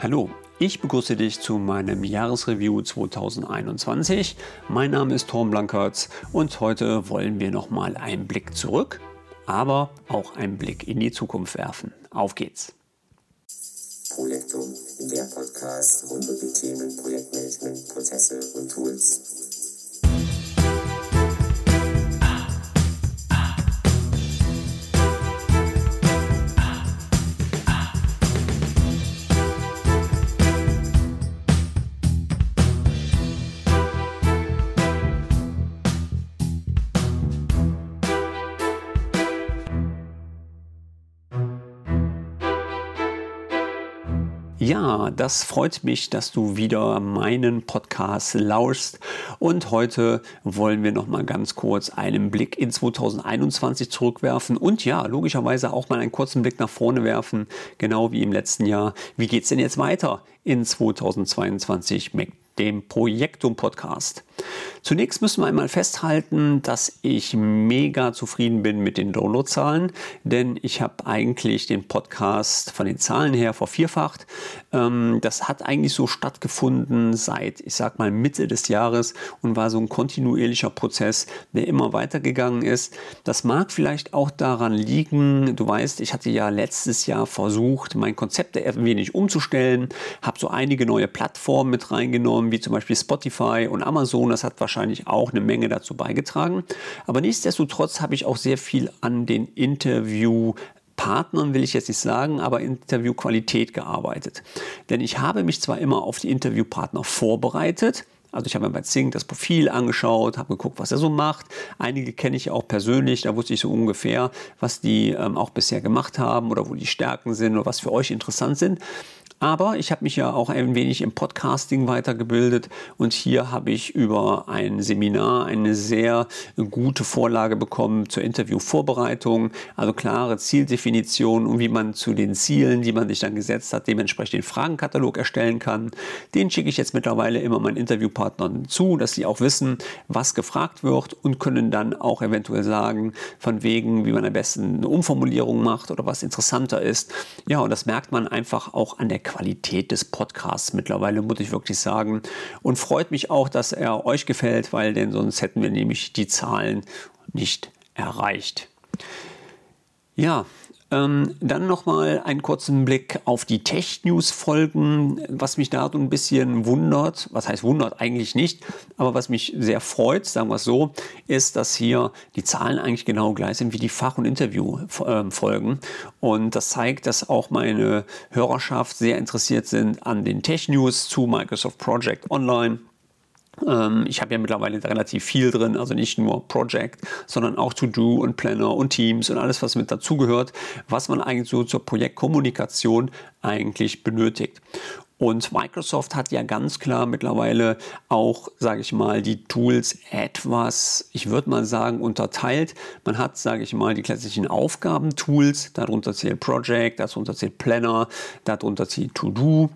Hallo, ich begrüße dich zu meinem Jahresreview 2021. Mein Name ist Torm Blankertz und heute wollen wir nochmal einen Blick zurück, aber auch einen Blick in die Zukunft werfen. Auf geht's! Projektum, der Podcast rund um die Themen Projektmanagement, Prozesse und Tools. Ja, das freut mich, dass du wieder meinen Podcast lauschst. Und heute wollen wir noch mal ganz kurz einen Blick in 2021 zurückwerfen und ja, logischerweise auch mal einen kurzen Blick nach vorne werfen, genau wie im letzten Jahr. Wie geht es denn jetzt weiter in 2022 mit dem Projektum Podcast? Zunächst müssen wir einmal festhalten, dass ich mega zufrieden bin mit den Downloadzahlen, denn ich habe eigentlich den Podcast von den Zahlen her vervierfacht. Ähm, das hat eigentlich so stattgefunden seit, ich sag mal, Mitte des Jahres und war so ein kontinuierlicher Prozess, der immer weitergegangen ist. Das mag vielleicht auch daran liegen, du weißt, ich hatte ja letztes Jahr versucht, mein Konzept ein wenig umzustellen, habe so einige neue Plattformen mit reingenommen, wie zum Beispiel Spotify und Amazon. Das hat wahrscheinlich auch eine Menge dazu beigetragen. Aber nichtsdestotrotz habe ich auch sehr viel an den Interview Partnern will ich jetzt nicht sagen, aber Interviewqualität gearbeitet. Denn ich habe mich zwar immer auf die Interviewpartner vorbereitet, also ich habe mir bei Zing das Profil angeschaut, habe geguckt, was er so macht. Einige kenne ich auch persönlich, da wusste ich so ungefähr, was die ähm, auch bisher gemacht haben oder wo die Stärken sind oder was für euch interessant sind. Aber ich habe mich ja auch ein wenig im Podcasting weitergebildet und hier habe ich über ein Seminar eine sehr gute Vorlage bekommen zur Interviewvorbereitung, also klare Zieldefinition und wie man zu den Zielen, die man sich dann gesetzt hat, dementsprechend den Fragenkatalog erstellen kann. Den schicke ich jetzt mittlerweile immer meinen Interviewpartnern zu, dass sie auch wissen, was gefragt wird und können dann auch eventuell sagen, von wegen, wie man am besten eine Umformulierung macht oder was interessanter ist. Ja, und das merkt man einfach auch an der Qualität des Podcasts mittlerweile, muss ich wirklich sagen. Und freut mich auch, dass er euch gefällt, weil denn sonst hätten wir nämlich die Zahlen nicht erreicht. Ja, ähm, dann nochmal einen kurzen Blick auf die Tech-News-Folgen, was mich da so ein bisschen wundert. Was heißt wundert? Eigentlich nicht. Aber was mich sehr freut, sagen wir es so, ist, dass hier die Zahlen eigentlich genau gleich sind wie die Fach- und Interview-Folgen. Und das zeigt, dass auch meine Hörerschaft sehr interessiert sind an den Tech-News zu Microsoft Project Online ich habe ja mittlerweile relativ viel drin, also nicht nur Project, sondern auch To-Do und Planner und Teams und alles, was mit dazugehört, was man eigentlich so zur Projektkommunikation eigentlich benötigt. Und Microsoft hat ja ganz klar mittlerweile auch, sage ich mal, die Tools etwas, ich würde mal sagen, unterteilt. Man hat, sage ich mal, die klassischen Aufgabentools, darunter zählt Project, darunter zählt Planner, darunter zählt To-Do.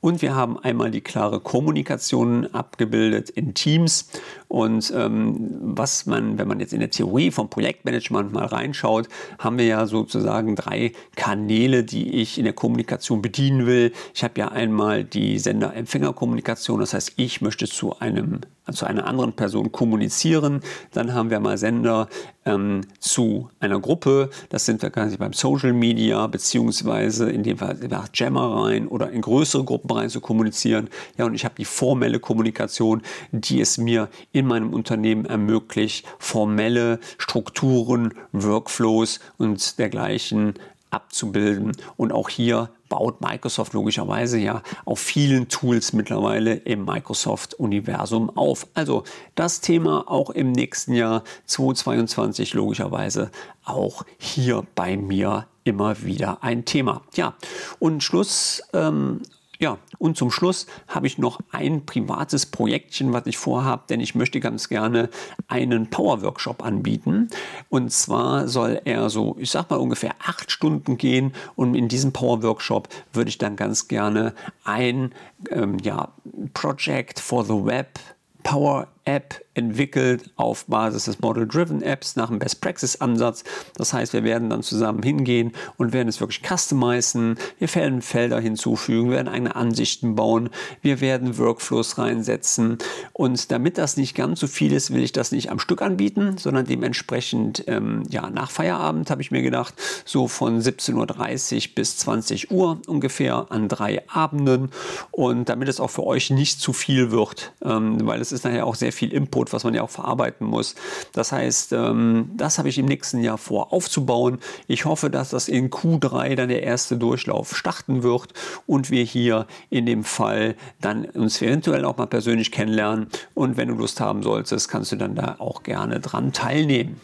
Und wir haben einmal die klare Kommunikation abgebildet in Teams. Und ähm, was man, wenn man jetzt in der Theorie vom Projektmanagement mal reinschaut, haben wir ja sozusagen drei Kanäle, die ich in der Kommunikation bedienen will. Ich habe ja einmal die Sender-Empfänger-Kommunikation, das heißt, ich möchte zu einem zu einer anderen Person kommunizieren. Dann haben wir mal Sender ähm, zu einer Gruppe. Das sind wir quasi beim Social Media, beziehungsweise in dem Fall nach Jammer rein oder in größere Gruppen rein zu kommunizieren. Ja, und ich habe die formelle Kommunikation, die es mir in meinem Unternehmen ermöglicht, formelle Strukturen, Workflows und dergleichen abzubilden. Und auch hier baut Microsoft logischerweise ja auf vielen Tools mittlerweile im Microsoft-Universum auf. Also das Thema auch im nächsten Jahr 2022 logischerweise auch hier bei mir immer wieder ein Thema. Ja, und Schluss ähm, ja, und zum Schluss habe ich noch ein privates Projektchen, was ich vorhabe, denn ich möchte ganz gerne einen Power-Workshop anbieten. Und zwar soll er so, ich sag mal ungefähr acht Stunden gehen. Und in diesem Power-Workshop würde ich dann ganz gerne ein ähm, ja, Project for the Web Power App entwickelt auf Basis des Model-Driven Apps nach einem Best-Practice-Ansatz. Das heißt, wir werden dann zusammen hingehen und werden es wirklich customizen. Wir werden Felder hinzufügen, werden eigene Ansichten bauen. Wir werden Workflows reinsetzen. Und damit das nicht ganz so viel ist, will ich das nicht am Stück anbieten, sondern dementsprechend ähm, ja, nach Feierabend habe ich mir gedacht, so von 17.30 Uhr bis 20 Uhr ungefähr an drei Abenden. Und damit es auch für euch nicht zu viel wird, ähm, weil es ist nachher auch sehr viel Input, was man ja auch verarbeiten muss. Das heißt, ähm, das habe ich im nächsten Jahr vor aufzubauen. Ich hoffe, dass das in Q3 dann der erste Durchlauf starten wird und wir hier in dem Fall dann uns eventuell auch mal persönlich kennenlernen. Und wenn du Lust haben solltest, kannst du dann da auch gerne dran teilnehmen.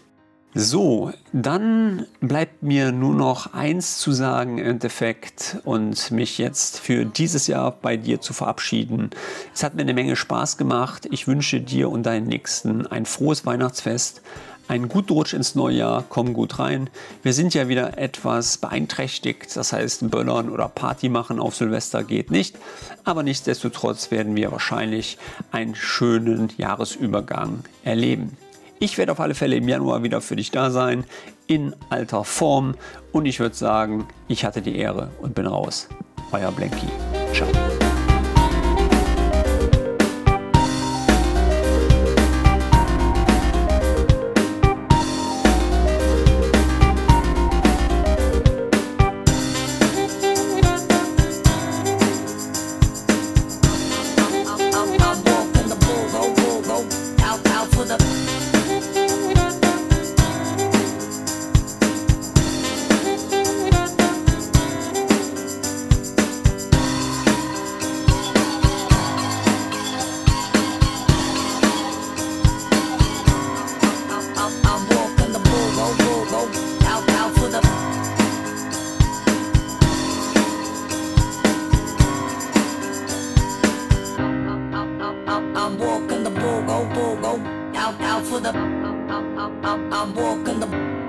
So, dann bleibt mir nur noch eins zu sagen im Endeffekt und mich jetzt für dieses Jahr bei dir zu verabschieden. Es hat mir eine Menge Spaß gemacht. Ich wünsche dir und deinen Nächsten ein frohes Weihnachtsfest, einen guten Rutsch ins neue Jahr, komm gut rein. Wir sind ja wieder etwas beeinträchtigt, das heißt Böllern oder Party machen auf Silvester geht nicht, aber nichtsdestotrotz werden wir wahrscheinlich einen schönen Jahresübergang erleben. Ich werde auf alle Fälle im Januar wieder für dich da sein, in alter Form. Und ich würde sagen, ich hatte die Ehre und bin raus. Euer Blanky. Ciao. walk on the bull, roll, roll, roll, out, out for the. I'm walking the bull, go, go, out, out for the. I'm walking the.